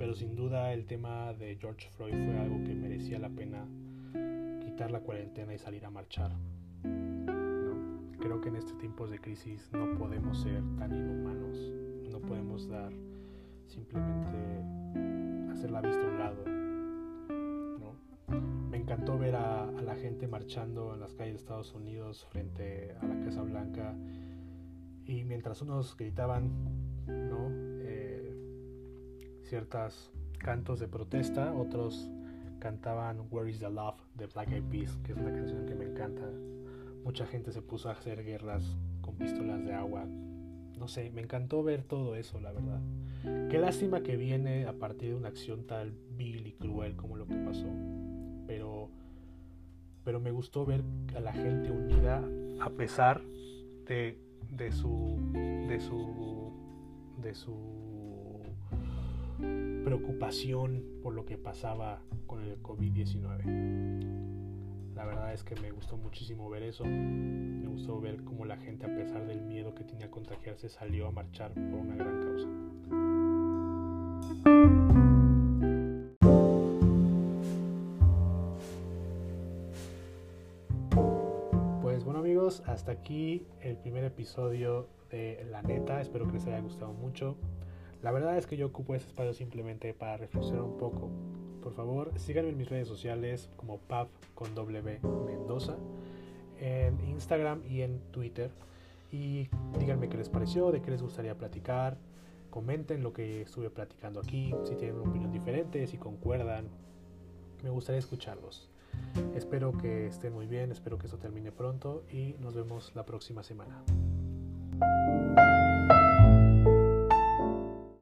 pero sin duda el tema de George Floyd fue algo que merecía la pena quitar la cuarentena y salir a marchar. Creo que en este tiempos de crisis no podemos ser tan inhumanos, no podemos dar simplemente hacer la vista a un lado. Me encantó ver a, a la gente marchando en las calles de Estados Unidos frente a la Casa Blanca y mientras unos gritaban, ¿no? Ciertos cantos de protesta, otros cantaban Where is the Love de Black Eyed Peas, que es una canción que me encanta. Mucha gente se puso a hacer guerras con pistolas de agua. No sé, me encantó ver todo eso, la verdad. Qué lástima que viene a partir de una acción tal vil y cruel como lo que pasó. Pero, pero me gustó ver a la gente unida a pesar de, de su, de su, de su preocupación por lo que pasaba con el COVID-19. La verdad es que me gustó muchísimo ver eso. Me gustó ver cómo la gente, a pesar del miedo que tenía a contagiarse, salió a marchar por una gran causa. Pues bueno amigos, hasta aquí el primer episodio de La Neta. Espero que les haya gustado mucho. La verdad es que yo ocupo ese espacio simplemente para reflexionar un poco. Por favor, síganme en mis redes sociales como Pav con W Mendoza, en Instagram y en Twitter. Y díganme qué les pareció, de qué les gustaría platicar. Comenten lo que estuve platicando aquí, si tienen una opinión diferente, si concuerdan. Me gustaría escucharlos. Espero que estén muy bien, espero que esto termine pronto y nos vemos la próxima semana.